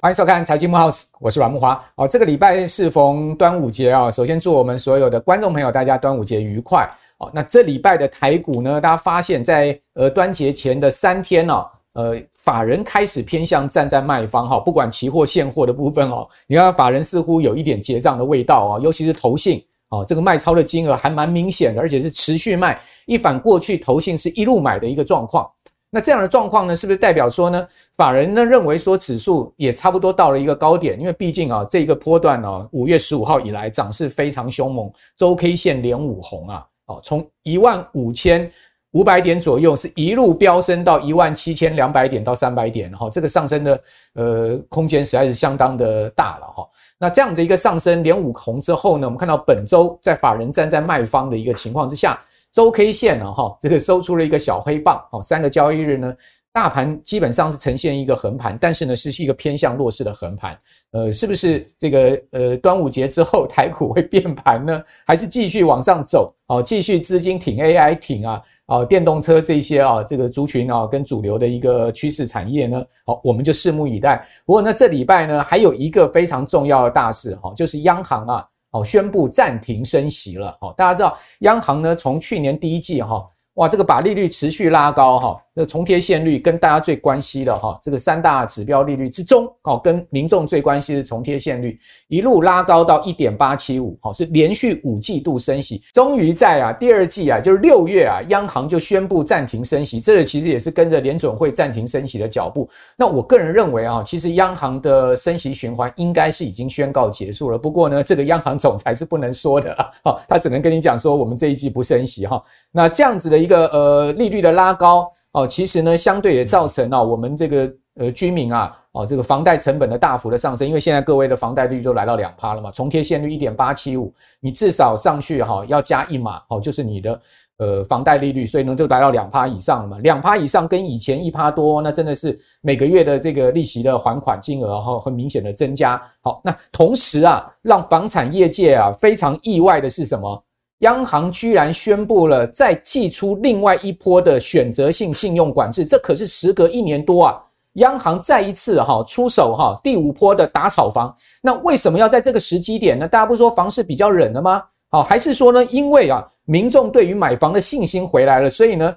欢迎收看财经慕 House，我是阮慕驊。哦，这个礼拜适逢端午节啊，首先祝我们所有的观众朋友大家端午节愉快。哦，那这礼拜的台股呢，大家发现在呃端节前的三天呢，呃，法人开始偏向站在卖方哈，不管期货现货的部分哦，你看法人似乎有一点结账的味道啊，尤其是投信哦，这个卖超的金额还蛮明显的，而且是持续卖。一反过去投信是一路买的一个状况。那这样的状况呢，是不是代表说呢，法人呢认为说指数也差不多到了一个高点？因为毕竟啊，这个波段啊，五月十五号以来涨势非常凶猛，周 K 线连五红啊，哦，从一万五千五百点左右是一路飙升到一万七千两百点到三百点，哈，这个上升的呃空间实在是相当的大了哈。那这样的一个上升连五红之后呢，我们看到本周在法人站在卖方的一个情况之下。周 K 线呢，哈，这个收出了一个小黑棒，哦，三个交易日呢，大盘基本上是呈现一个横盘，但是呢，是一个偏向弱势的横盘，呃，是不是这个呃端午节之后台股会变盘呢？还是继续往上走？哦，继续资金挺 AI 挺啊，哦，电动车这些啊，这个族群啊，跟主流的一个趋势产业呢？好，我们就拭目以待。不过呢，这礼拜呢，还有一个非常重要的大事，哈，就是央行啊。哦，宣布暂停升息了。哦，大家知道，央行呢从去年第一季哈，哇，这个把利率持续拉高哈。那重贴现率跟大家最关心的哈，这个三大指标利率之中，哦，跟民众最关心的重贴现率，一路拉高到一点八七五，好，是连续五季度升息，终于在啊第二季啊，就是六月啊，央行就宣布暂停升息，这个其实也是跟着联准会暂停升息的脚步。那我个人认为啊，其实央行的升息循环应该是已经宣告结束了。不过呢，这个央行总裁是不能说的啊，好，他只能跟你讲说，我们这一季不升息哈。那这样子的一个呃利率的拉高。哦，其实呢，相对也造成了我们这个呃居民啊，哦这个房贷成本的大幅的上升，因为现在各位的房贷利率都来到两趴了嘛，重贴现率一点八七五，你至少上去哈要加一码，哦就是你的呃房贷利率，所以呢就来到两趴以上了嘛，两趴以上跟以前一趴多，那真的是每个月的这个利息的还款金额哈很明显的增加。好，那同时啊，让房产业界啊非常意外的是什么？央行居然宣布了再祭出另外一波的选择性信用管制，这可是时隔一年多啊！央行再一次哈出手哈第五波的打炒房，那为什么要在这个时机点呢？大家不是说房市比较冷了吗？好，还是说呢，因为啊民众对于买房的信心回来了，所以呢，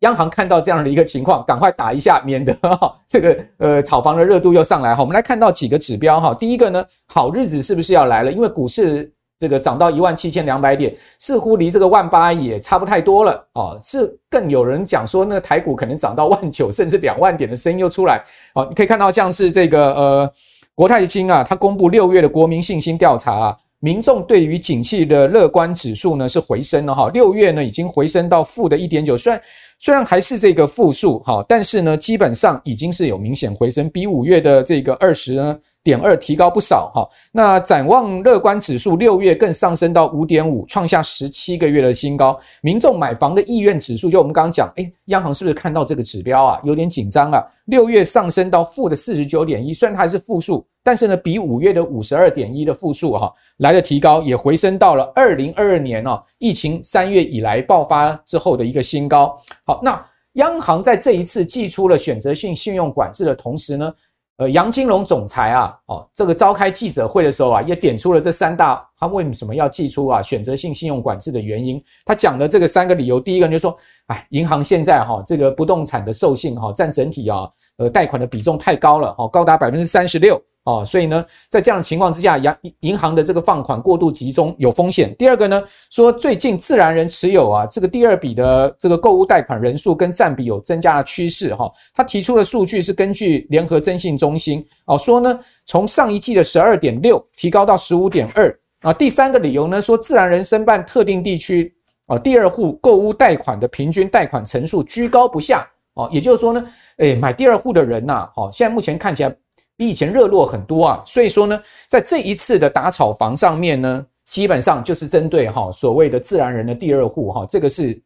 央行看到这样的一个情况，赶快打一下，免得哈这个呃炒房的热度又上来哈。我们来看到几个指标哈，第一个呢，好日子是不是要来了？因为股市。这个涨到一万七千两百点，似乎离这个万八也差不太多了哦。是更有人讲说，那个台股可能涨到万九甚至两万点的声音又出来哦。你可以看到，像是这个呃国泰金啊，它公布六月的国民信心调查啊，民众对于景气的乐观指数呢是回升了哈。六月呢已经回升到负的一点九，虽然虽然还是这个负数哈，但是呢基本上已经是有明显回升，比五月的这个二十呢。点二提高不少哈，那展望乐观指数六月更上升到五点五，创下十七个月的新高。民众买房的意愿指数，就我们刚刚讲，诶，央行是不是看到这个指标啊，有点紧张啊？六月上升到负的四十九点一，虽然它还是负数，但是呢，比五月的五十二点一的负数哈来的提高，也回升到了二零二二年哦，疫情三月以来爆发之后的一个新高。好，那央行在这一次祭出了选择性信用管制的同时呢，呃，杨金龙总裁啊，哦，这个召开记者会的时候啊，也点出了这三大他为什么要祭出啊选择性信用管制的原因。他讲的这个三个理由，第一个就是说，哎，银行现在哈这个不动产的授信哈占整体啊呃贷款的比重太高了，哦，高达百分之三十六。哦，所以呢，在这样的情况之下，银银行的这个放款过度集中有风险。第二个呢，说最近自然人持有啊，这个第二笔的这个购物贷款人数跟占比有增加的趋势哈。他提出的数据是根据联合征信中心哦说呢，从上一季的十二点六提高到十五点二啊。第三个理由呢，说自然人申办特定地区啊第二户购物贷款的平均贷款成数居高不下哦，也就是说呢，诶，买第二户的人呐，好，现在目前看起来。比以前热络很多啊，所以说呢，在这一次的打炒房上面呢，基本上就是针对哈所谓的自然人的第二户哈，这个是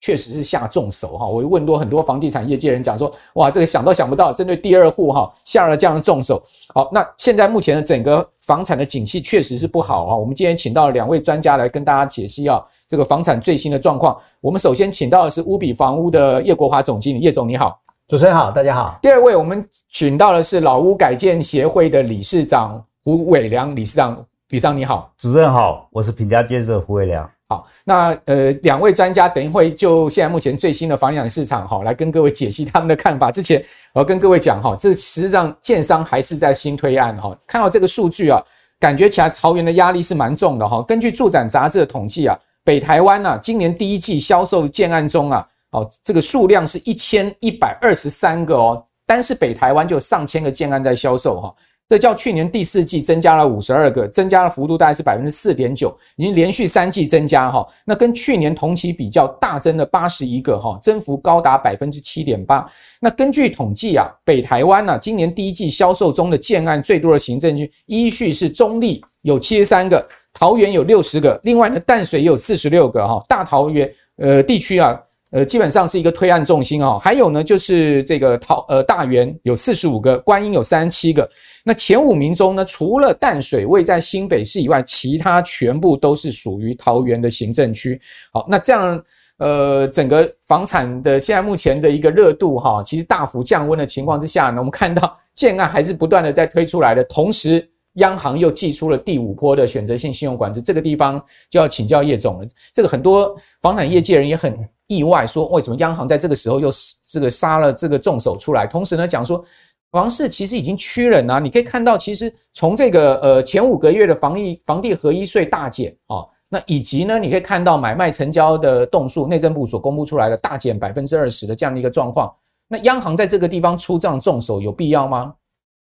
确实是下重手哈。我问多很多房地产业界人讲说，哇，这个想都想不到，针对第二户哈下了这样的重手。好，那现在目前的整个房产的景气确实是不好啊。我们今天请到两位专家来跟大家解析啊，这个房产最新的状况。我们首先请到的是乌比房屋的叶国华总经理，叶总你好。主持人好，大家好。第二位我们请到的是老屋改建协会的理事长胡伟良理事长，理事长你好。主持人好，我是品家建设胡伟良。好，那呃，两位专家等一会就现在目前最新的房地产市场哈，来跟各位解析他们的看法。之前我要跟各位讲哈，这实际上建商还是在新推案哈。看到这个数据啊，感觉起来桃园的压力是蛮重的哈。根据住展杂志的统计啊，北台湾啊，今年第一季销售建案中啊，哦，这个数量是一千一百二十三个哦，单是北台湾就有上千个建案在销售哈。这较去年第四季增加了五十二个，增加的幅度大概是百分之四点九，已经连续三季增加哈。那跟去年同期比较，大增了八十一个哈，增幅高达百分之七点八。那根据统计啊，北台湾呢、啊，今年第一季销售中的建案最多的行政区依序是中坜有七十三个，桃园有六十个，另外呢淡水也有四十六个哈。大桃园呃地区啊。呃，基本上是一个推案重心哦。还有呢，就是这个桃呃大园有四十五个，观音有三十七个。那前五名中呢，除了淡水位在新北市以外，其他全部都是属于桃园的行政区。好，那这样呃，整个房产的现在目前的一个热度哈，其实大幅降温的情况之下呢，我们看到建案还是不断的在推出来的，同时。央行又祭出了第五波的选择性信用管制，这个地方就要请教叶总了。这个很多房产业界人也很意外，说为什么央行在这个时候又这个杀了这个重手出来？同时呢，讲说房市其实已经趋冷啊。你可以看到，其实从这个呃前五个月的房地房地合一税大减啊，那以及呢，你可以看到买卖成交的栋数，内政部所公布出来的大减百分之二十的这样的一个状况。那央行在这个地方出这样重手有必要吗？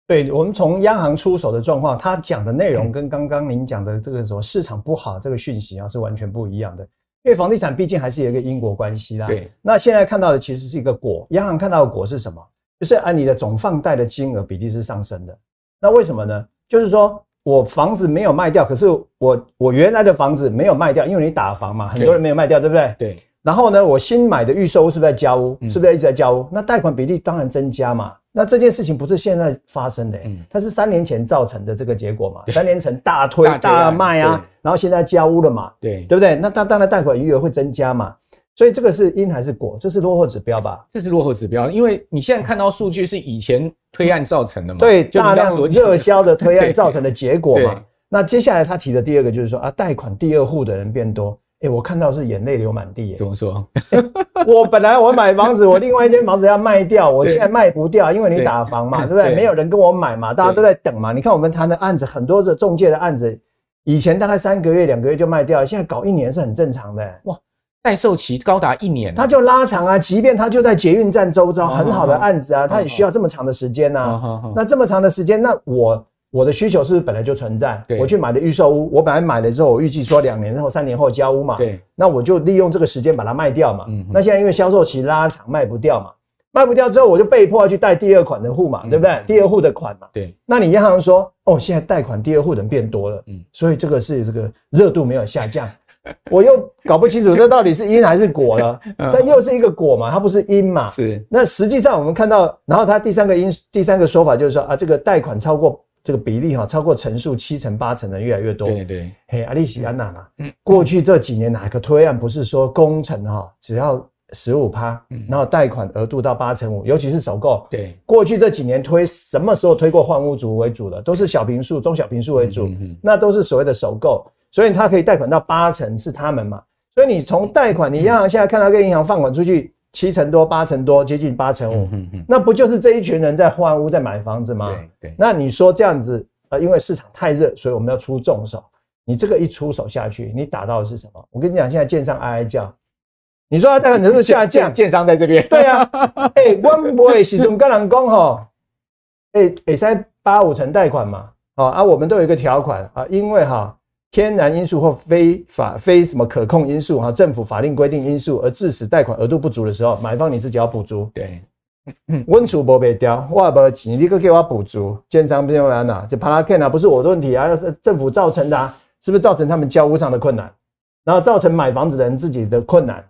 对，我们从央行出手的状况，他讲的内容跟刚刚您讲的这个什么市场不好这个讯息啊是完全不一样的。因为房地产毕竟还是有一个因果关系啦。对，那现在看到的其实是一个果，央行看到的果是什么？就是按你的总放贷的金额比例是上升的。那为什么呢？就是说我房子没有卖掉，可是我我原来的房子没有卖掉，因为你打房嘛，很多人没有卖掉，对不对？对。然后呢，我新买的预售屋是不是在交屋？是不是一直在交屋？那贷款比例当然增加嘛。那这件事情不是现在发生的，嗯，它是三年前造成的这个结果嘛？三年前大推大卖啊，然后现在交屋了嘛？对，对不对？那它当然贷款余额会增加嘛？所以这个是因还是果？这是落后指标吧？这是落后指标，因为你现在看到数据是以前推案造成的嘛？对，大量热销的推案 造成的结果嘛？那接下来他提的第二个就是说啊，贷款第二户的人变多。哎、欸，我看到是眼泪流满地。怎么说？我本来我买房子，我另外一间房子要卖掉，我现在卖不掉，因为你打房嘛，对，对不对？没有人跟我买嘛，大家都在等嘛。你看我们谈的案子，很多的中介的案子，以前大概三个月、两个月就卖掉，现在搞一年是很正常的。哇，待售期高达一年，他就拉长啊。即便他就在捷运站周遭，很好的案子啊，他也需要这么长的时间呐。那这么长的时间，那我。我的需求是不是本来就存在？我去买的预售屋，我本来买了之后，我预计说两年后、三年后交屋嘛。对，那我就利用这个时间把它卖掉嘛。嗯，那现在因为销售期拉长，卖不掉嘛，卖不掉之后，我就被迫要去贷第二款的户嘛，对不对？第二户的款嘛。对，那你银行说，哦，现在贷款第二户人变多了，嗯，所以这个是这个热度没有下降，我又搞不清楚这到底是因还是果了。但又是一个果嘛，它不是因嘛。是。那实际上我们看到，然后它第三个因，第三个说法就是说啊，这个贷款超过。这个比例哈，超过成数七成八成的越来越多。对对，嘿，阿利西安娜嘛，嗯，过去这几年哪个推案不是说工程哈，只要十五趴，然后贷款额度到八成五，尤其是首购。对，过去这几年推什么时候推过换屋族为主的，都是小平数、中小平数为主，那都是所谓的首购，所以它可以贷款到八成是他们嘛。所以你从贷款，你央行现在看到跟银行放款出去。七成多、八成多，接近八成五，那不就是这一群人在换屋、在买房子吗？对对。那你说这样子，呃，因为市场太热，所以我们要出重手。你这个一出手下去，你打到的是什么？我跟你讲，现在建商哀哀叫。你说它贷款成数下降，建商在这边。对啊，哎、欸，我不会始终跟人讲吼，哎，哎，三八五成贷款嘛，哦啊，我们都有一个条款啊，因为哈。天然因素或非法非什么可控因素哈，政府法令规定因素而致使贷款额度不足的时候，买方你自己要补足。对，温厝不被掉，我也没钱，你可给我补足。建商不用来拿，就怕他骗啊，不是我的问题啊，是政府造成的啊，是不是造成他们交屋上的困难，然后造成买房子的人自己的困难？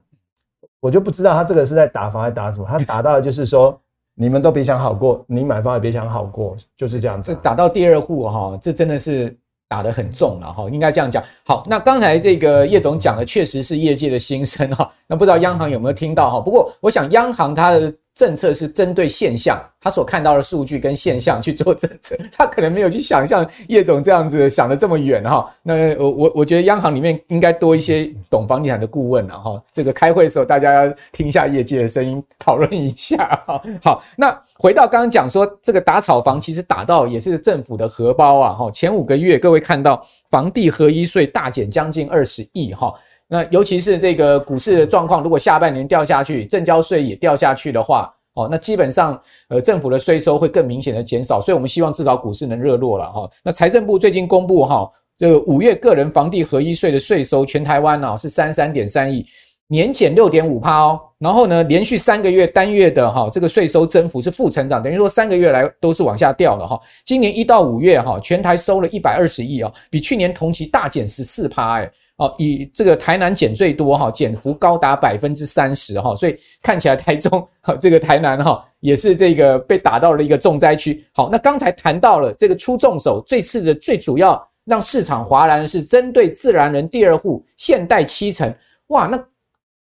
我就不知道他这个是在打房还是打什么。他打到的就是说，你们都别想好过，你买房也别想好过，就是这样子。这打到第二户哈，这真的是打得很重了哈，应该这样讲。好，那刚才这个叶总讲的确实是业界的心声哈。那不知道央行有没有听到哈？不过我想央行它的。政策是针对现象，他所看到的数据跟现象去做政策，他可能没有去想象叶总这样子想得这么远哈。那我我我觉得央行里面应该多一些懂房地产的顾问了哈。这个开会的时候，大家要听一下业界的声音，讨论一下哈。好，那回到刚刚讲说，这个打炒房其实打到也是政府的荷包啊哈。前五个月各位看到房地合一税大减将近二十亿哈。那尤其是这个股市的状况，如果下半年掉下去，证交税也掉下去的话，哦，那基本上呃政府的税收会更明显的减少，所以我们希望至少股市能热络了哈。那财政部最近公布哈，这个五月个人房地合一税的税收，全台湾呢是三三点三亿，年减六点五趴哦。然后呢，连续三个月单月的哈这个税收增幅是负成长，等于说三个月来都是往下掉的哈。今年一到五月哈，全台收了一百二十亿啊，比去年同期大减十四趴哎。哦，以这个台南减最多哈，减幅高达百分之三十哈，所以看起来台中哈，这个台南哈也是这个被打到了一个重灾区。好，那刚才谈到了这个出重手，这次的最主要让市场哗然的是针对自然人第二户现代七成，哇，那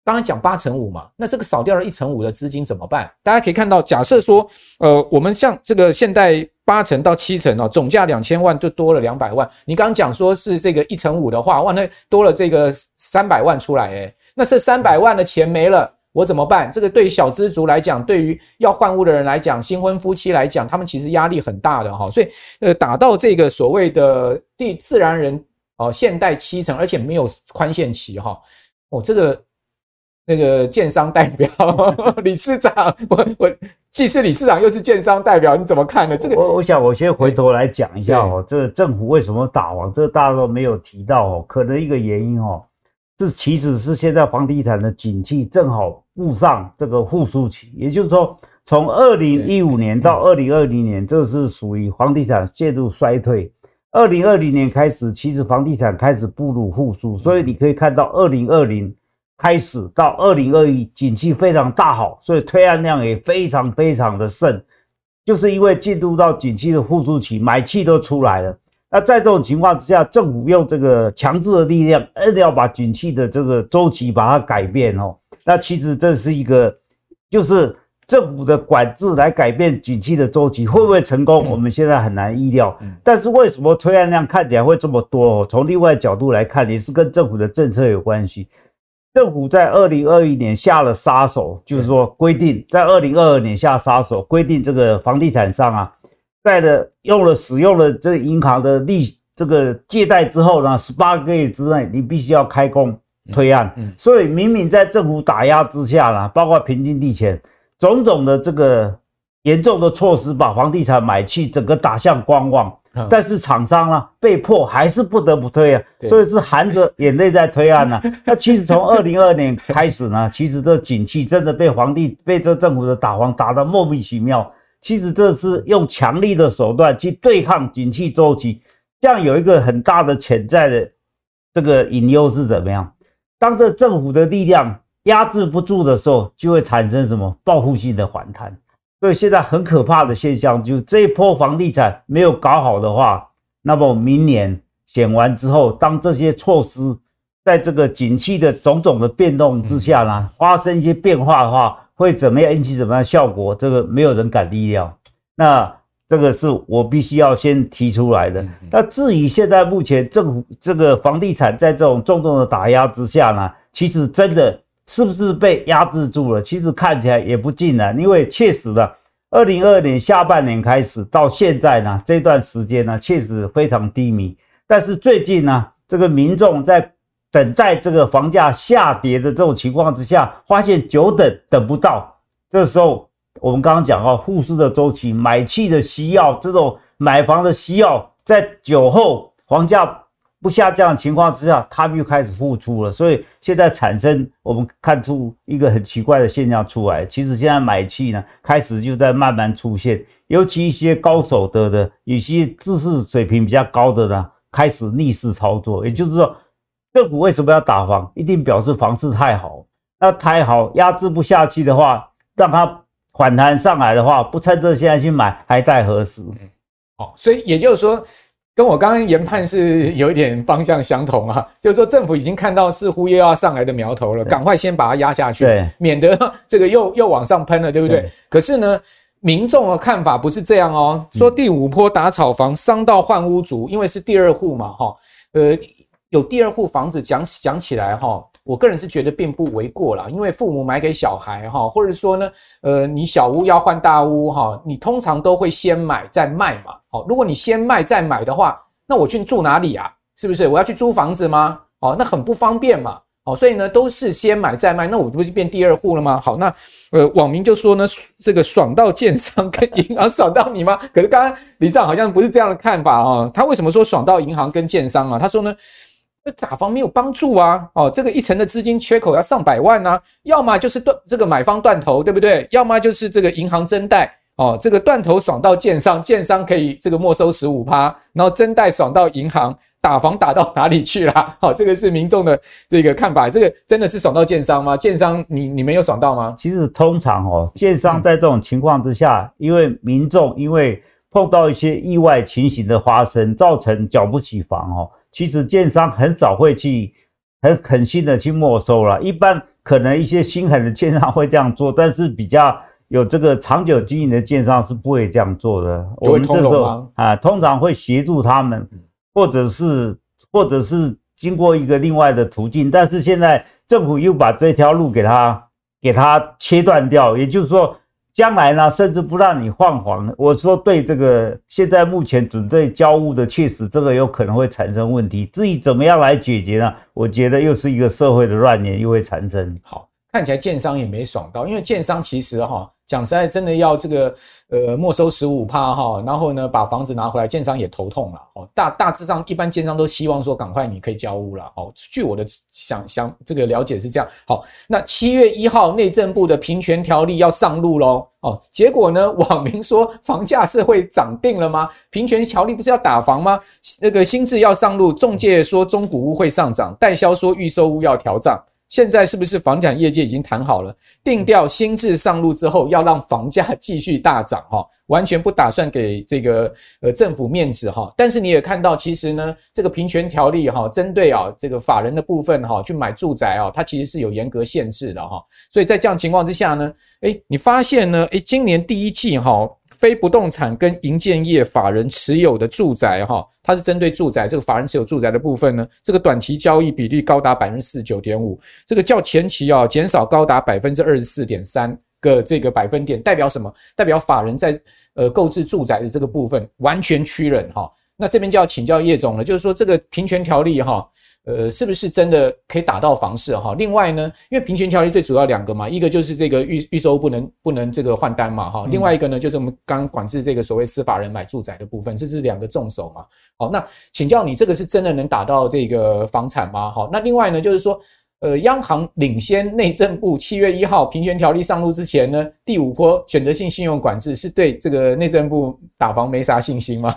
刚刚讲八成五嘛，那这个少掉了一成五的资金怎么办？大家可以看到，假设说，呃，我们像这个现代。八成到七成哦，总价两千万就多了两百万。你刚刚讲说是这个一成五的话，哇，那多了这个三百万出来诶，那是三百万的钱没了，我怎么办？这个对于小资族来讲，对于要换屋的人来讲，新婚夫妻来讲，他们其实压力很大的哈。所以呃，打到这个所谓的第自然人哦，现贷七成，而且没有宽限期哈。哦，这个。那个建商代表 理事长，我我既是理事长又是建商代表，你怎么看呢？这个我我想我先回头来讲一下哦，这个政府为什么打王，这个大家都没有提到哦。可能一个原因哦，这其实是现在房地产的景气正好步上这个复苏期，也就是说，从二零一五年到二零二零年，这是属于房地产陷入衰退。二零二零年开始，其实房地产开始步入复苏，所以你可以看到二零二零。开始到二零二一，景气非常大好，所以推案量也非常非常的盛，就是因为进入到景气的复苏期，买气都出来了。那在这种情况之下，政府用这个强制的力量，一定要把景气的这个周期把它改变哦。那其实这是一个，就是政府的管制来改变景气的周期，会不会成功？我们现在很难意料。但是为什么推案量看起来会这么多？哦，从另外角度来看，也是跟政府的政策有关系。政府在二零二一年下了杀手，就是说规定在二零二二年下杀手，规定这个房地产商啊，在了用了使用了这银行的利这个借贷之后呢，十八个月之内你必须要开工推案。所以明明在政府打压之下呢，包括平均地权，种种的这个严重的措施，把房地产买气整个打向观望。但是厂商呢，被迫还是不得不推啊，所以是含着眼泪在推案呢、啊。那其实从二零二二年开始呢，其实这景气真的被皇帝被这政府的打房打得莫名其妙。其实这是用强力的手段去对抗景气周期，这样有一个很大的潜在的这个隐忧是怎么样？当这政府的力量压制不住的时候，就会产生什么报复性的反弹。所以现在很可怕的现象，就是这一波房地产没有搞好的话，那么明年选完之后，当这些措施在这个景气的种种的变动之下呢，发生一些变化的话，会怎么样引起怎么样效果？这个没有人敢预料。那这个是我必须要先提出来的。那至于现在目前政府这个房地产在这种重重的打压之下呢，其实真的。是不是被压制住了？其实看起来也不尽然，因为确实的，二零二二年下半年开始到现在呢，这段时间呢，确实非常低迷。但是最近呢，这个民众在等待这个房价下跌的这种情况之下，发现久等等不到。这时候我们刚刚讲到复苏的周期，买气的需要，这种买房的需要，在酒后房价。不下降的情况之下，他们又开始复出了，所以现在产生我们看出一个很奇怪的现象出来。其实现在买气呢，开始就在慢慢出现，尤其一些高手的的、有些知识水平比较高的呢，开始逆势操作。也就是说，政府为什么要打房？一定表示房市太好。那太好压制不下去的话，让它反弹上来的话，不趁这现在去买，还待何时？哦，所以也就是说，跟我刚刚研判是有一点方向相同啊，就是说政府已经看到似乎又要上来的苗头了，赶快先把它压下去，对，免得 这个又又往上喷了，对不对？对，可是呢，民众的看法不是这样哦，说第五波打炒房伤到换屋族，因为是第二户嘛，哈，呃，有第二户房子讲讲起来哈。我个人是觉得并不为过啦，因为父母买给小孩哈，或者说呢，呃，你小屋要换大屋哈，你通常都会先买再卖嘛。好，如果你先卖再买的话，那我去住哪里啊？是不是？我要去租房子吗？哦，那很不方便嘛。哦，所以呢，都是先买再卖，那我不是变第二户了吗？好，那呃，网民就说呢，这个爽到建商跟银行爽到你吗？可是刚刚里长好像不是这样的看法啊。他为什么说爽到银行跟建商啊？他说呢。那打房没有帮助啊！哦，这个一层的资金缺口要上百万啊，要么就是断这个买方断头，对不对？要么就是这个银行增贷哦，这个断头爽到建商，建商可以这个没收十五趴，然后增贷爽到银行，打房打到哪里去了？好，这个是民众的这个看法，这个真的是爽到建商吗？建商你你没有爽到吗？其实通常哦，建商在这种情况之下，因为民众因为碰到一些意外情形的发生，造成缴不起房哦。其实建商很少会去很狠心的去没收了，一般可能一些心狠的建商会这样做，但是比较有这个长久经营的建商是不会这样做的。我们这时候啊，通常会协助他们，或者是或者是经过一个另外的途径，但是现在政府又把这条路给他给他切断掉，也就是说。将来呢，甚至不让你换房。我说对这个，现在目前准备交物的，确实这个有可能会产生问题。至于怎么样来解决呢？我觉得又是一个社会的乱源，又会产生。好。看起来建商也没爽到，因为建商其实哈讲实在真的要这个呃没收十五趴哈，然后呢把房子拿回来，建商也头痛了哦。大大致上一般建商都希望说赶快你可以交屋了哦。据我的想想这个了解是这样。好，那七月一号内政部的平权条例要上路喽哦。结果呢，网民说房价是会涨定了吗？平权条例不是要打房吗？那个新制要上路，中介说中古屋会上涨，代销说预售屋要调涨。现在是不是房产业界已经谈好了，定调新制上路之后要让房价继续大涨哈，完全不打算给这个呃政府面子哈。但是你也看到，其实呢，这个平权条例哈，针对啊这个法人的部分哈，去买住宅啊，它其实是有严格限制的哈。所以在这样情况之下呢，诶，你发现呢，诶，今年第一季哈。非不动产跟营建业法人持有的住宅，哈，它是针对住宅这个法人持有住宅的部分呢，这个短期交易比例高达百分之四十九点五，这个较前期啊减少高达百分之二十四点三个这个百分点，代表什么？代表法人在呃购置住宅的这个部分完全趋忍哈。那这边就要请教叶总了，就是说这个平权条例哈。呃，是不是真的可以打到房市哈？另外呢，因为平权条例最主要两个嘛，一个就是这个预预售不能不能这个换单嘛哈，另外一个呢就是我们刚刚管制这个所谓司法人买住宅的部分，这是两个重手嘛。好，那请教你这个是真的能打到这个房产吗？好，那另外呢就是说。呃，央行领先内政部七月一号平权条例上路之前呢，第五波选择性信用管制是对这个内政部打房没啥信心吗？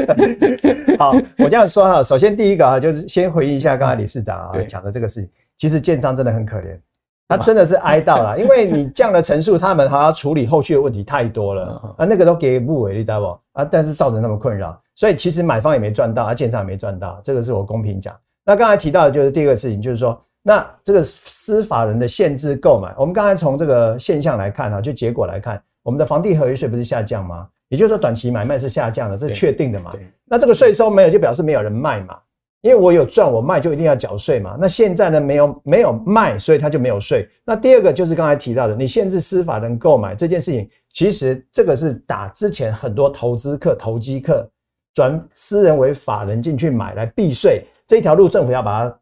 好，我这样说哈，首先第一个啊，就是先回应一下刚才理事长啊讲的这个事情，其实建商真的很可怜，他真的是哀悼了，因为你这样的陈述，他们还要处理后续的问题太多了啊，那个都给不为你知道不啊？但是造成那么困扰，所以其实买方也没赚到，啊，建商也没赚到，这个是我公平讲。那刚才提到的就是第一个事情，就是说。那这个司法人的限制购买，我们刚才从这个现象来看哈，就结果来看，我们的房地合一税不是下降吗？也就是说短期买卖是下降的，这是确定的嘛？那这个税收没有，就表示没有人卖嘛？因为我有赚，我卖就一定要缴税嘛？那现在呢，没有没有卖，所以它就没有税。那第二个就是刚才提到的，你限制司法人购买这件事情，其实这个是打之前很多投资客、投机客转私人为法人进去买来避税这条路，政府要把它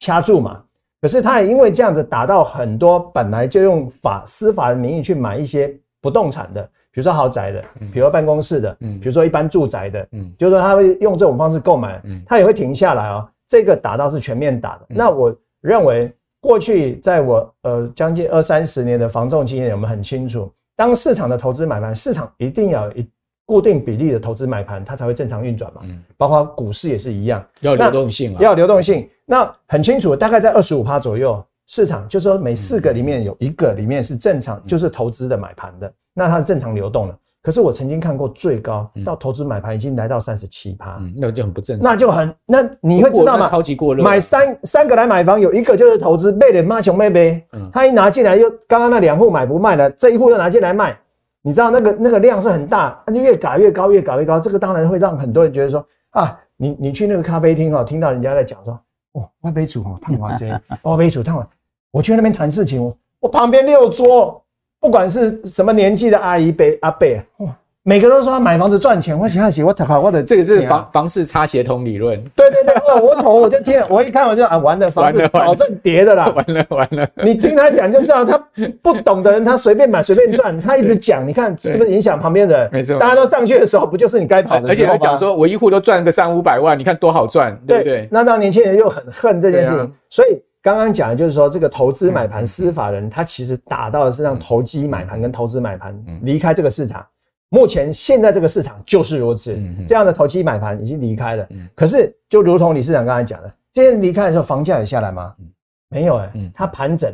掐住嘛？可是他也因为这样子打到很多本来就用法司法的名义去买一些不动产的，比如说豪宅的，比如说办公室的，嗯，比如说一般住宅的，嗯，就是说他会用这种方式购买，嗯，他也会停下来哦。这个打到是全面打的。那我认为过去在我呃将近二三十年的防重经验，我们很清楚，当市场的投资买卖，市场一定要一固定比例的投资买盘，它才会正常运转嘛。嗯，包括股市也是一样，要流动性嘛，要流动性。那很清楚，大概在二十五趴左右，市场，就是说每四个里面有一个里面是正常，就是投资的买盘的，那它是正常流动的。可是我曾经看过最高到投资买盘已经来到三十七趴，那就很不正常。那就很，那你会知道吗？超级过热。买三三个来买房，有一个就是投资，卖的妈熊妹妹，他一拿进来又刚刚那两户买不卖了，这一户又拿进来卖，你知道那个那个量是很大，那就越搞越高，越搞越高。这个当然会让很多人觉得说啊，你你去那个咖啡厅哦，听到人家在讲说，哦，外杯煮哦，烫完这，外杯煮烫完，我去那边谈事情，我旁边六桌。不管是什么年纪的阿姨、伯、阿伯，哇，每个都说他买房子赚钱。我想要写我跑我的这个是房房市差协同理论。对对对，我头我就听了，我一看我就啊，完了，房子保证跌的啦，完了完了。你听他讲就知道，他不懂的人他随便买随便赚，他一直讲，你看是不是影响旁边的人？没错，大家都上去的时候，不就是你该跑的时候？而且他讲说，我一户都赚个三五百万，你看多好赚，对不对？那让年轻人又很恨这件事情，所以。刚刚讲的就是说，这个投资买盘司法人，他其实打到的是让投机买盘跟投资买盘离开这个市场。目前现在这个市场就是如此，这样的投机买盘已经离开了。可是，就如同李市长刚才讲的，这些离开的时候，房价有下来吗？没有哎，他盘整，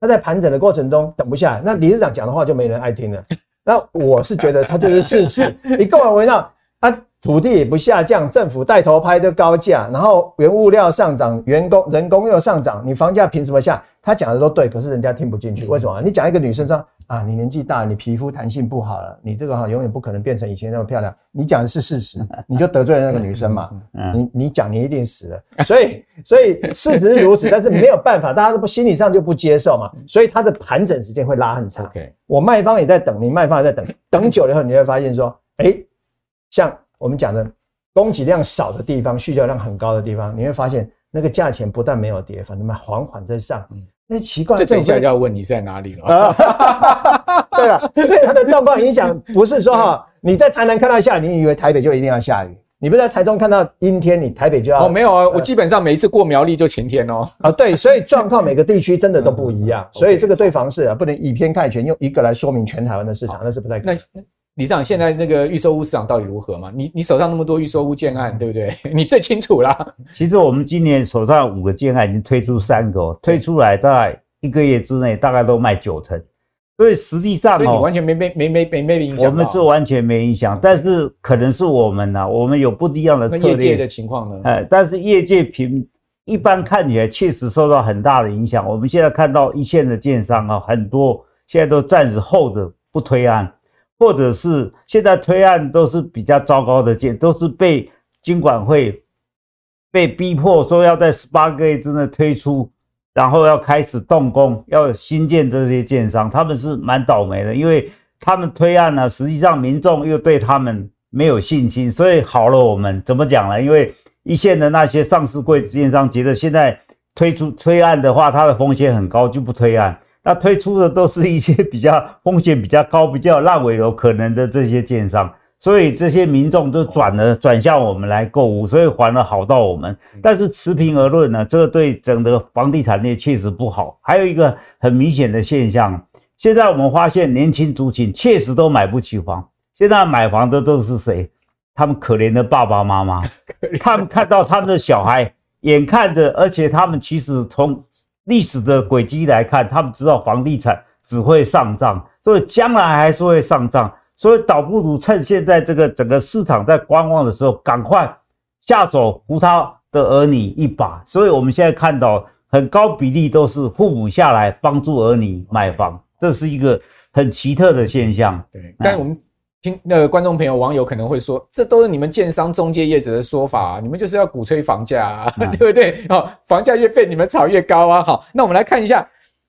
他在盘整的过程中等不下来。那李市长讲的话就没人爱听了。那我是觉得他就是事实。你跟我围绕啊。土地也不下降，政府带头拍的高价，然后原物料上涨，员工人工又上涨，你房价凭什么下？他讲的都对，可是人家听不进去，为什么？你讲一个女生说啊，你年纪大，你皮肤弹性不好了，你这个哈永远不可能变成以前那么漂亮。你讲的是事实，你就得罪了那个女生嘛。你你讲你一定死了，所以所以事实是如此，但是没有办法，大家都不心理上就不接受嘛，所以它的盘整时间会拉很长。我卖方也在等，你卖方也在等，等久了以后你会发现说，哎，像。我们讲的供给量少的地方，需求量很高的地方，你会发现那个价钱不但没有跌，反正还缓缓在上。那奇怪，这等一下要问你在哪里了。对了，所以它的状况影响不是说哈，你在台南看到下雨，你以为台北就一定要下雨？你不是在台中看到阴天，你台北就要？哦，没有啊，我基本上每一次过苗栗就晴天哦。啊，对，所以状况每个地区真的都不一样，所以这个对房市啊，不能以偏概全，用一个来说明全台湾的市场，那是不太可能。理事长，现在那个预售屋市场到底如何嘛？你你手上那么多预售屋建案，对不对？你最清楚啦。其实我们今年手上五个建案已经推出三个，推出来大概一个月之内，大概都卖九成。所以实际上，所以你完全没没没没没没影响。我们是完全没影响，但是可能是我们呢，我们有不一样的策略。业界的情况呢？哎，但是业界平一般看起来确实受到很大的影响。我们现在看到一线的建商啊，很多现在都暂时 hold 着不推案。或者是现在推案都是比较糟糕的建，都是被金管会被逼迫说要在十八个月之内推出，然后要开始动工，要新建这些建商，他们是蛮倒霉的，因为他们推案呢，实际上民众又对他们没有信心，所以好了，我们怎么讲呢？因为一线的那些上市柜建商觉得现在推出推案的话，它的风险很高，就不推案。那推出的都是一些比较风险比较高、比较烂尾楼可能的这些建商，所以这些民众都转了转向我们来购物，所以反而好到我们。但是持平而论呢，这个对整个房地产业确实不好。还有一个很明显的现象，现在我们发现年轻族群确实都买不起房。现在买房的都是谁？他们可怜的爸爸妈妈，他们看到他们的小孩，眼看着，而且他们其实从。历史的轨迹来看，他们知道房地产只会上涨，所以将来还是会上涨，所以倒不如趁现在这个整个市场在观望的时候，赶快下手扶他的儿女一把。所以我们现在看到很高比例都是父母下来帮助儿女买房，这是一个很奇特的现象。对，但我们。听那个观众朋友、网友可能会说，这都是你们建商中介业者的说法啊，你们就是要鼓吹房价啊，对不对？好，房价越被你们炒越高啊。好，那我们来看一下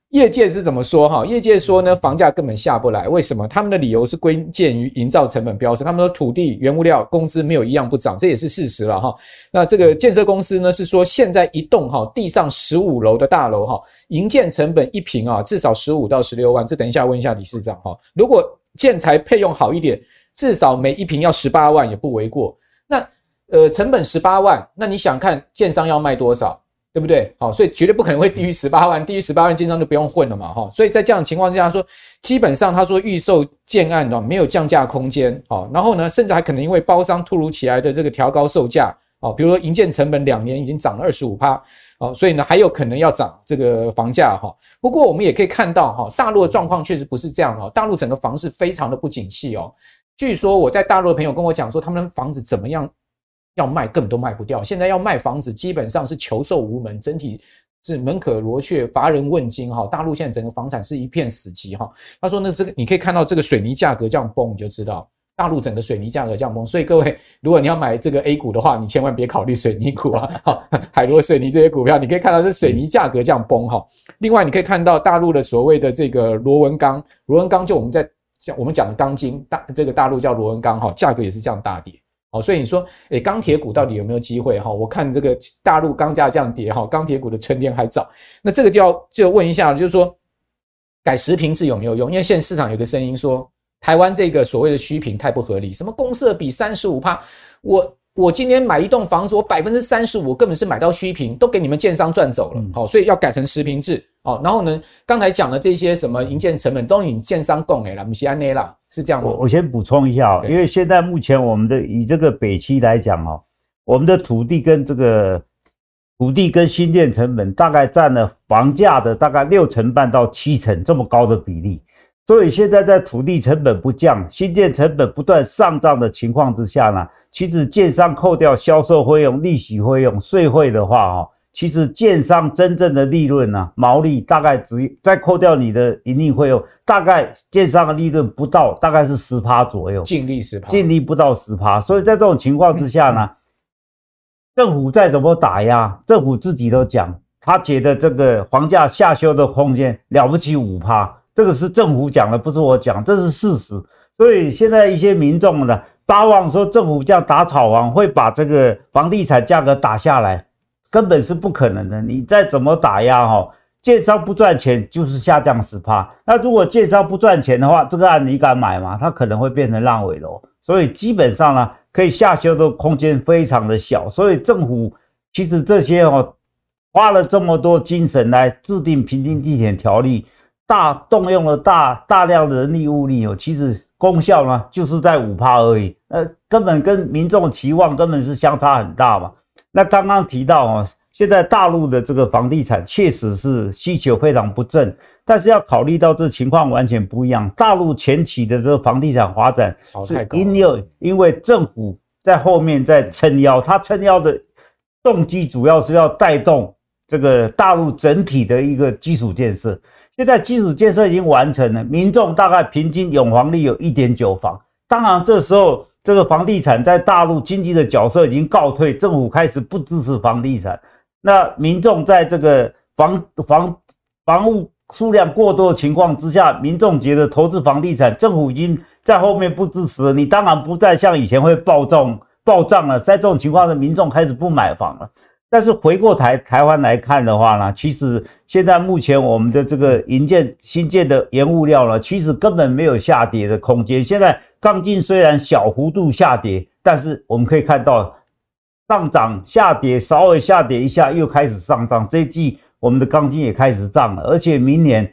业界是怎么说哈。业界说呢，房价根本下不来，为什么？他们的理由是归结于营造成本飙升，他们说土地、原物料、工资没有一样不涨，这也是事实了哈。那这个建设公司呢是说，现在一栋哈地上十五楼的大楼哈，营建成本一平啊至少十五到十六万，这等一下问一下理事长哈。如果建材配用好一点，至少每一瓶要十八万也不为过。那呃，成本十八万，那你想看建商要卖多少，对不对？好，所以绝对不可能会低于十八万，低于十八万建商就不用混了嘛，哈。所以在这样的情况之下说，基本上他说预售建案呢没有降价空间，好，然后呢，甚至还可能因为包商突如其来的这个调高售价，哦，比如说营建成本两年已经涨了二十五趴。哦，所以呢还有可能要涨这个房价哈。不过我们也可以看到哈，大陆的状况确实不是这样哦，大陆整个房市非常的不景气哦。据说我在大陆的朋友跟我讲说，他们房子怎么样要卖根本都卖不掉，现在要卖房子基本上是求售无门，整体是门可罗雀，乏人问津哈。大陆现在整个房产是一片死寂哈。他说呢，这个你可以看到这个水泥价格这样崩，你就知道。大陆整个水泥价格降崩，所以各位，如果你要买这个 A 股的话，你千万别考虑水泥股啊！好，海螺水泥这些股票，你可以看到这水泥价格这样崩哈。另外，你可以看到大陆的所谓的这个螺纹钢，螺纹钢就我们在像我们讲的钢筋，大这个大陆叫螺纹钢哈，价格也是这样大跌。哦，所以你说，诶，钢铁股到底有没有机会哈？我看这个大陆钢价这样跌哈，钢铁股的春天还早。那这个就要就问一下，就是说改实坪制有没有用？因为现在市场有个声音说。台湾这个所谓的虚坪太不合理，什么公社比三十五趴，我我今天买一栋房子，我百分之三十五根本是买到虚坪，都给你们建商赚走了，好，所以要改成实坪制，好，然后呢，刚才讲的这些什么营建成本都是你建商供给了，不是安内啦，是这样吗。我我先补充一下，因为现在目前我们的以这个北区来讲哦，我们的土地跟这个土地跟新建成本大概占了房价的大概六成半到七成这么高的比例。所以现在在土地成本不降、新建成本不断上涨的情况之下呢，其实建商扣掉销售费用、利息费用、税费的话，哈，其实建商真正的利润呢，毛利大概只再扣掉你的盈利费用，大概建商的利润不到，大概是十趴左右，净利十趴，净利不到十趴。所以在这种情况之下呢，政府再怎么打压，政府自己都讲，他觉得这个房价下修的空间了不起五趴。这个是政府讲的，不是我讲，这是事实。所以现在一些民众呢，巴望说政府这样打炒房会把这个房地产价格打下来，根本是不可能的。你再怎么打压哈，建商不赚钱就是下降十趴。那如果建商不赚钱的话，这个案你敢买吗？它可能会变成烂尾楼。所以基本上呢，可以下修的空间非常的小。所以政府其实这些哦，花了这么多精神来制定平均地权条例。大动用了大大量的人力物力哦，其实功效呢就是在五趴而已，呃，根本跟民众期望根本是相差很大嘛。那刚刚提到哦，现在大陆的这个房地产确实是需求非常不振，但是要考虑到这情况完全不一样。大陆前期的这个房地产发展是因为因为政府在后面在撑腰，它撑腰的动机主要是要带动这个大陆整体的一个基础建设。现在基础建设已经完成了，民众大概平均拥房率有一点九房。当然，这时候这个房地产在大陆经济的角色已经告退，政府开始不支持房地产。那民众在这个房房房屋数量过多的情况之下，民众觉得投资房地产，政府已经在后面不支持了。你当然不再像以前会暴涨暴涨了。在这种情况下，民众开始不买房了。但是回过台台湾来看的话呢，其实现在目前我们的这个营建新建的原物料呢，其实根本没有下跌的空间。现在钢筋虽然小幅度下跌，但是我们可以看到上涨下跌，稍微下跌一下又开始上涨。这一季我们的钢筋也开始涨了，而且明年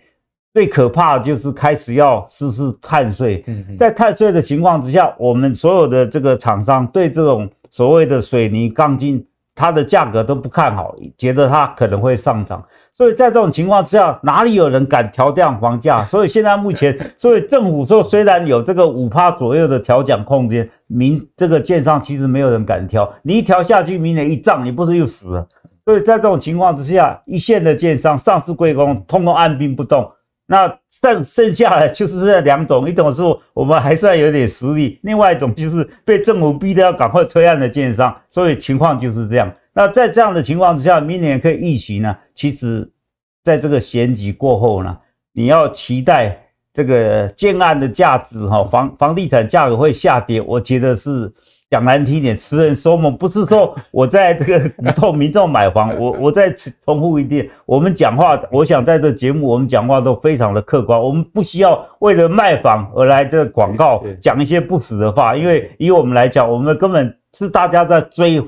最可怕的就是开始要实施碳税。在碳税的情况之下，我们所有的这个厂商对这种所谓的水泥钢筋。它的价格都不看好，觉得它可能会上涨，所以在这种情况之下，哪里有人敢调降房价？所以现在目前，所以政府说虽然有这个五趴左右的调降空间，民这个建商其实没有人敢调，你一调下去，明年一涨，你不是又死了？所以在这种情况之下，一线的建商、上市柜公通通按兵不动。那剩剩下的就是这两种，一种是我们还算有点实力，另外一种就是被政府逼得要赶快推案的建商，所以情况就是这样。那在这样的情况之下，明年可以预期呢？其实，在这个选举过后呢，你要期待这个建案的价值哈，房房地产价格会下跌，我觉得是。讲难听点，痴人说梦，不是说 我在这个鼓动民众买房。我 我再重复一遍，我们讲话，我想在这节目，我们讲话都非常的客观，我们不需要为了卖房而来这个广告讲一些不实的话，因为以我们来讲，我们根本是大家在追，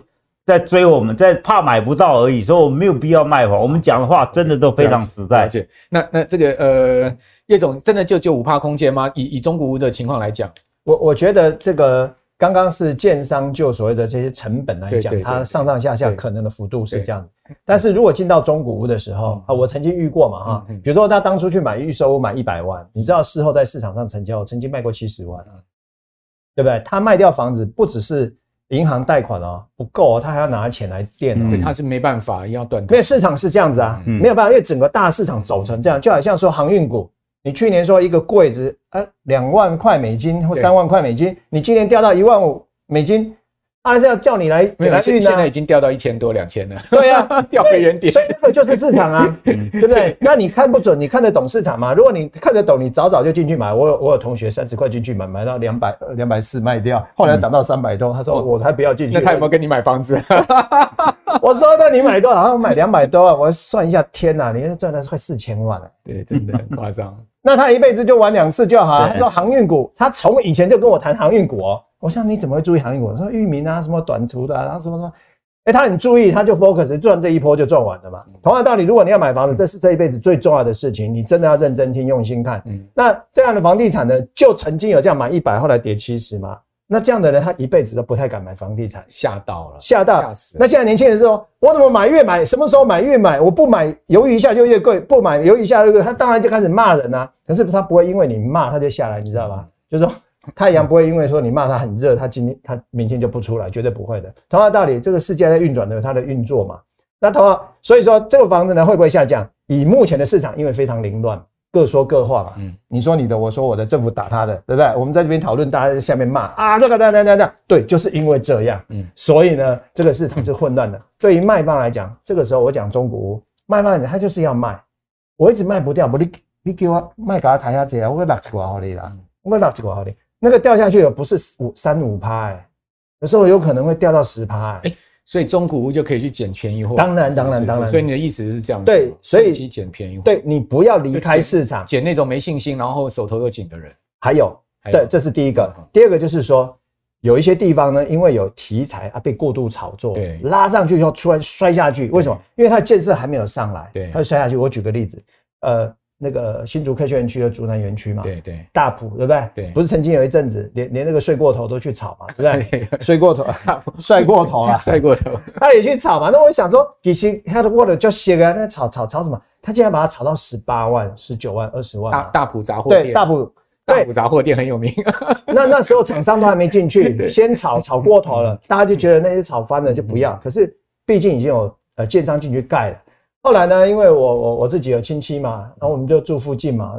在追我们，在怕买不到而已，所以我们没有必要卖房。我们讲的话真的都非常实在。那那这个呃，叶总真的就就五趴空间吗？以以中古屋的情况来讲，我我觉得这个。刚刚是建商就所谓的这些成本来讲，它上上下下可能的幅度是这样。但是如果进到中古屋的时候啊，我曾经遇过嘛哈，比如说他当初去买预售屋买一百万，你知道事后在市场上成交，曾经卖过七十万，对不对？他卖掉房子不只是银行贷款哦，不够哦，他还要拿钱来垫哦，他是没办法要断。因为市场是这样子啊，没有办法，因为整个大市场走成这样，就好像说航运股。你去年说一个柜子啊，两万块美金或三万块美金，你今年掉到一万五美金，还是要叫你来给他运呢？现在已经掉到一千多两千了。对呀，掉回原点。所以这个就是市场啊，对不对？那你看不准，你看得懂市场吗？如果你看得懂，你早早就进去买。我有我有同学三十块进去买，买到两百两百四卖掉，后来涨到三百多，他说我才不要进去。那他有没有跟你买房子？我说那你买多少？我买两百多万，我算一下，天哪，你赚了快四千万了。对，真的很夸张。那他一辈子就玩两次就好。他说航运股，他从以前就跟我谈航运股哦。我想你怎么会注意航运股？他说域名啊，什么短途的，然后什么什么，哎，他很注意，他就 focus 赚这一波就赚完了嘛。同样道理，如果你要买房子，这是这一辈子最重要的事情，你真的要认真听，用心看。那这样的房地产呢，就曾经有这样买一百，后来跌七十吗？那这样的人，他一辈子都不太敢买房地产，吓到了，吓到，吓死了。那现在年轻人说，我怎么买越买，什么时候买越买，我不买，犹豫一下就越贵，不买犹豫一下越贵，他当然就开始骂人啊。可是他不会因为你骂他就下来，你知道吧？就是说太阳不会因为说你骂他很热，他今天他明天就不出来，绝对不会的。同样道理，这个世界在运转的，它的运作嘛。那同样，所以说这个房子呢会不会下降？以目前的市场，因为非常凌乱。各说各话嘛，嗯，你说你的，我说我的，政府打他的，对不对？我们在这边讨论，大家在下面骂啊，这个这样这样这样，对，就是因为这样，嗯，所以呢，这个市场是混乱的。对于卖方来讲，这个时候我讲中古屋卖方，他就是要卖，我一直卖不掉，不，你你给我卖给他抬下去啊，我会落几块好的啦，我会落几块好的，那个掉下去的不是五三五趴，哎，有时候有可能会掉到十趴，哎。所以中古屋就可以去捡便宜货，当然当然当然。所以你的意思是这样？对，所以去捡便宜货。对，你不要离开市场，捡那种没信心，然后手头又紧的人。还有，对，这是第一个。第二个就是说，有一些地方呢，因为有题材啊，被过度炒作，对，拉上去以后突然摔下去，为什么？因为它建设还没有上来，对，它就摔下去。我举个例子，呃。那个新竹科学园区的竹南园区嘛，对对，大埔对不对？对，不是曾经有一阵子连连那个睡过头都去炒嘛，对不对？睡过头，帅过头了，帅过头，他也去炒嘛。那我想说，其实他的 water 就写个那炒炒炒什么？他竟然把它炒到十八万、十九万、二十万。大大埔杂货店，对，大埔大埔杂货店很有名。那那时候厂商都还没进去，先炒炒过头了，大家就觉得那些炒翻了就不要。可是毕竟已经有呃建商进去盖了。后来呢，因为我我我自己有亲戚嘛，然后我们就住附近嘛。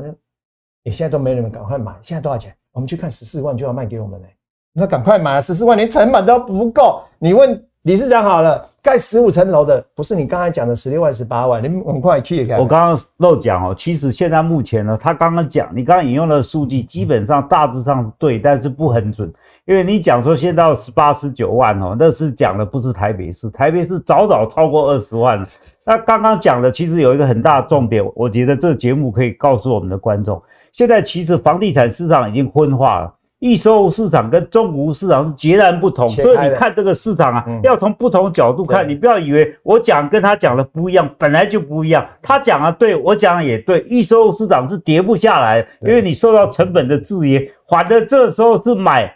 你现在都没人赶快买，现在多少钱？我们去看十四万就要卖给我们嘞。那赶快买，十四万连成本都不够。你问理事长好了，盖十五层楼的不是你刚才讲的十六万、十八万，你很快去。我刚刚漏讲哦，其实现在目前呢，他刚刚讲，你刚刚引用的数据基本上大致上是对，但是不很准。因为你讲说现在到十八十九万哦，那是讲的不是台北市，台北市早早超过二十万了。那刚刚讲的其实有一个很大的重点，我觉得这个节目可以告诉我们的观众，现在其实房地产市场已经分化了，预售市场跟中古市场是截然不同。所以你看这个市场啊，要从不同角度看，你不要以为我讲跟他讲的不一样，本来就不一样。他讲的对，我讲的也对，预售市场是跌不下来，因为你受到成本的制约，反正这时候是买。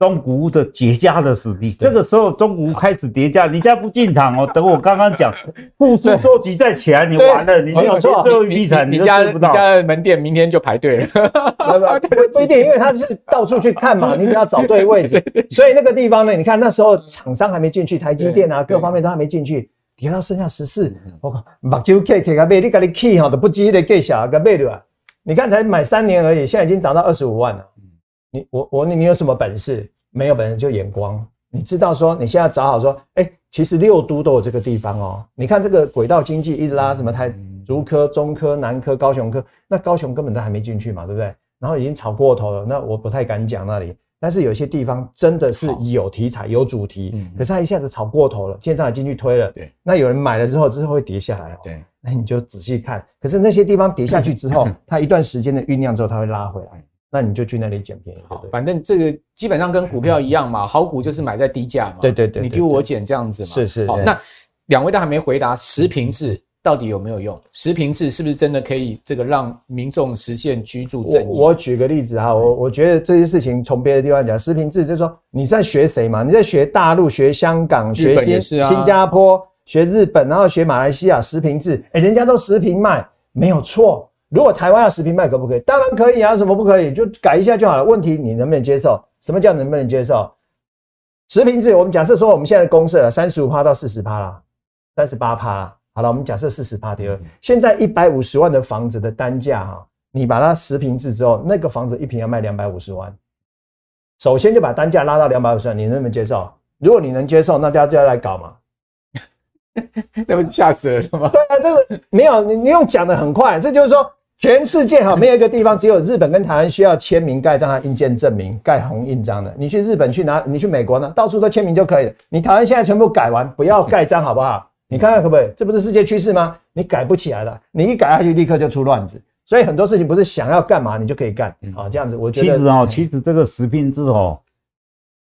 中古屋的绝佳的时机，这个时候中古屋开始叠加，你再不进场哦，等我刚刚讲复苏周期再起来，你完了，你没有错，最后一笔产你家你家的门店明天就排队了，不一定，因为他是到处去看嘛，你得要找对位置，所以那个地方呢，你看那时候厂商还没进去，台积电啊各方面都还没进去，跌到剩下十四，我靠，目睭开开个买，你家你 key 哈，都不急的计小个买对吧？你看才买三年而已，现在已经涨到二十五万了。你我我你你有什么本事？没有本事就眼光。你知道说你现在找好说，哎，其实六都都有这个地方哦。你看这个轨道经济一拉，什么台竹科、中科、南科、高雄科，那高雄根本都还没进去嘛，对不对？然后已经炒过头了，那我不太敢讲那里。但是有些地方真的是有题材、有主题，可是它一下子炒过头了，建商也进去推了，对。那有人买了之后，之后会跌下来哦，对。那你就仔细看。可是那些地方跌下去之后，它一段时间的酝酿之后，它会拉回来。那你就去那里捡便宜。好，反正这个基本上跟股票一样嘛，好股就是买在低价嘛。对对对，你丢我捡这样子嘛。是是。好，那两位都还没回答，十平制到底有没有用？十平制是不是真的可以这个让民众实现居住正义？我我举个例子哈，我我觉得这些事情从别的地方讲，十平制就是说你在学谁嘛？你在学大陆、学香港、学新新加坡、学日本，然后学马来西亚十平制，哎，人家都十平卖，没有错。如果台湾要实坪卖，可不可以？当然可以啊，什么不可以？就改一下就好了。问题你能不能接受？什么叫能不能接受？十坪制，我们假设说我们现在的公设三十五趴到四十趴啦，三十八趴啦。好了，我们假设四十趴第二，现在一百五十万的房子的单价哈，你把它十平制之后，那个房子一平要卖两百五十万。首先就把单价拉到两百五十万，你能不能接受？如果你能接受，那大家就要来搞嘛。那不是吓死了吗？对啊，这个没有你，你用讲的很快，这就是说全世界哈没有一个地方只有日本跟台湾需要签名盖章和印鉴证明盖红印章的。你去日本去哪？你去美国呢？到处都签名就可以了。你台湾现在全部改完，不要盖章好不好？你看看可不可以？这不是世界趋势吗？你改不起来了，你一改下去，立刻就出乱子。所以很多事情不是想要干嘛你就可以干啊，这样子我觉得。其实哦，其实这个食品制哦，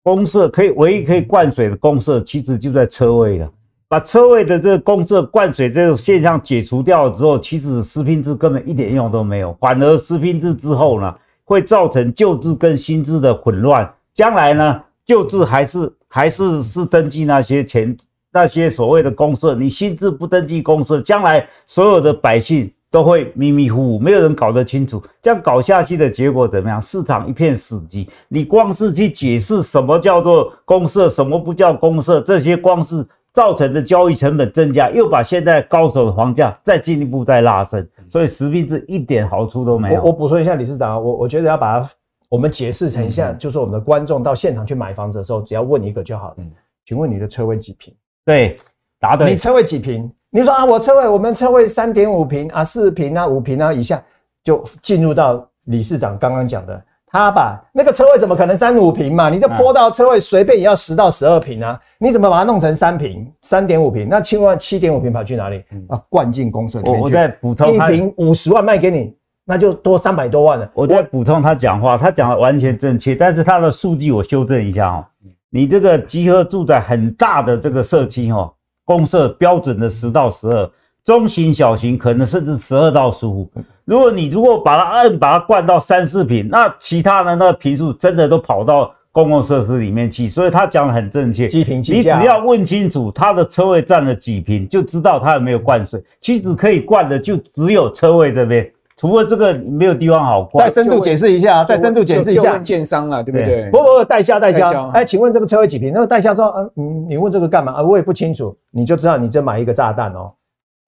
公社可以唯一可以灌水的公社，其实就在车位了。把车位的这个公设灌水这种现象解除掉了之后，其实实坪制根本一点用都没有。反而实坪制之后呢，会造成旧制跟新制的混乱。将来呢，旧制还是还是是登记那些钱。那些所谓的公社，你新制不登记公社，将来所有的百姓都会迷迷糊糊，没有人搞得清楚。这样搞下去的结果怎么样？市场一片死寂。你光是去解释什么叫做公社，什么不叫公社，这些光是造成的交易成本增加，又把现在高手的房价再进一步再拉升。所以实名制一点好处都没有。我我补充一下，理事长，我我觉得要把它我们解释成一下，嗯、就是我们的观众到现场去买房子的时候，只要问一个就好了。嗯，请问你的车位几平？对，答对。你车位几平？你说啊，我车位，我们车位三点五平啊，四平啊，五平啊，以下就进入到理事长刚刚讲的，他把那个车位怎么可能三五平嘛？你这坡道车位随便也要十到十二平啊，你怎么把它弄成三平、三点五平？那千万七点五平跑去哪里？啊，灌进公社里面去。我再补充，一平五十万卖给你，那就多三百多万了。我再补充他讲话，他讲的完全正确，但是他的数据我修正一下哦。你这个集合住宅很大的这个社区哦，公社标准的十到十二，中型、小型可能甚至十二到十五。如果你如果把它按把它灌到三四瓶，那其他的那个瓶数真的都跑到公共设施里面去。所以他讲的很正确，几瓶几价？你只要问清楚他的车位占了几瓶，就知道他有没有灌水。其实可以灌的就只有车位这边。除了这个没有地方好灌，再深度解释一下，再深度解释一下，建商了，对不对？不不，代销代销。哎，请问这个车位几瓶？那个代销说，嗯嗯，你问这个干嘛啊？我也不清楚，你就知道你这买一个炸弹哦。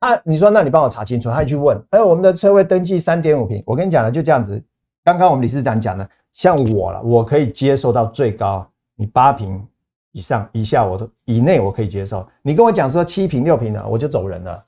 啊，你说那你帮我查清楚，他去问，哎，我们的车位登记三点五平，我跟你讲了，就这样子。刚刚我们理事长讲的，像我了，我可以接受到最高你八平以上以下我都以内我可以接受。你跟我讲说七平六平的，我就走人了。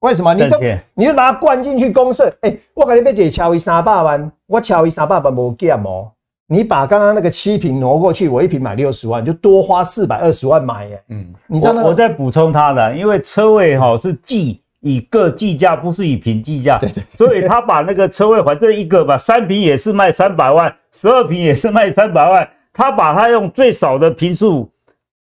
为什么你都你就把它灌进去公社？哎，我感觉被姐，敲一三百万，我敲一三百万没减哦。你把刚刚那个七平挪过去，我一平买六十万，就多花四百二十万买耶。嗯，你知道我再补充他的，因为车位哈是计以个计价，不是以平计价。对对。所以他把那个车位反正一个吧，三平也是卖三百万，十二平也是卖三百万，他把他用最少的平数。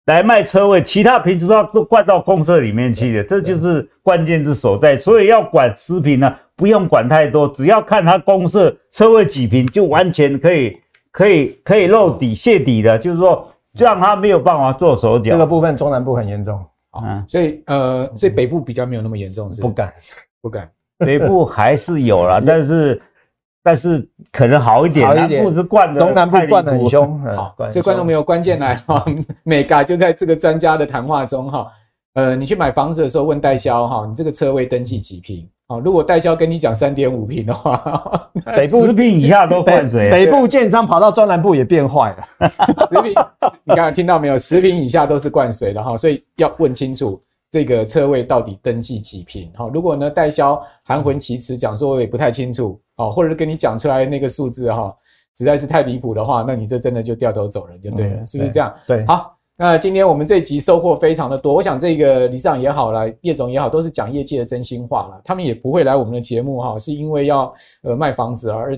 来卖车位，其他平数都要都灌到公社里面去的，这就是关键之所在。所以要管实坪呢，不用管太多，只要看他公社车位几平，就完全可以可以可以露底泄底的，就是说让他没有办法做手脚。这个部分中南部很严重，嗯，所以呃，所以北部比较没有那么严重，是不，不敢不敢，北部还是有了，但是。但是可能好一点，好一点，南部是惯的，中南部惯的很凶。好，所以观众没有关键来 哈，美嘎就在这个专家的谈话中哈。呃，你去买房子的时候问代销哈，你这个车位登记几坪？好，如果代销跟你讲三点五平的话，北部十平以下都灌水，北部建商跑到中南部也变坏了。十平，你刚刚听到没有？十平以下都是灌水的哈，所以要问清楚。这个车位到底登记几平。哈，如果呢代销含混其辞讲说我也不太清楚，哦，或者是跟你讲出来那个数字哈，实在是太离谱的话，那你这真的就掉头走人就对了，嗯、是不是这样？对，好，那今天我们这集收获非常的多，我想这个李市长也好了，叶总也好，都是讲业界的真心话了，他们也不会来我们的节目哈，是因为要呃卖房子而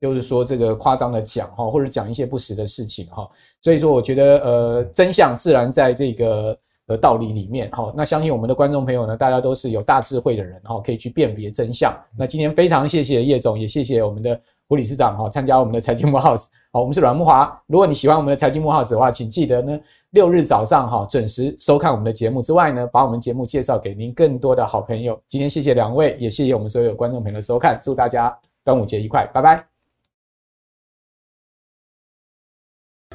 就是说这个夸张的讲哈，或者讲一些不实的事情哈，所以说我觉得呃真相自然在这个。呃道理里面。哈，那相信我们的观众朋友呢，大家都是有大智慧的人，哈，可以去辨别真相。那今天非常谢谢叶总，也谢谢我们的胡理事长，哈，参加我们的财经幕 House。好，我们是阮木华。如果你喜欢我们的财经幕 House 的话，请记得呢，六日早上哈准时收看我们的节目之外呢，把我们节目介绍给您更多的好朋友。今天谢谢两位，也谢谢我们所有观众朋友的收看，祝大家端午节愉快，拜拜。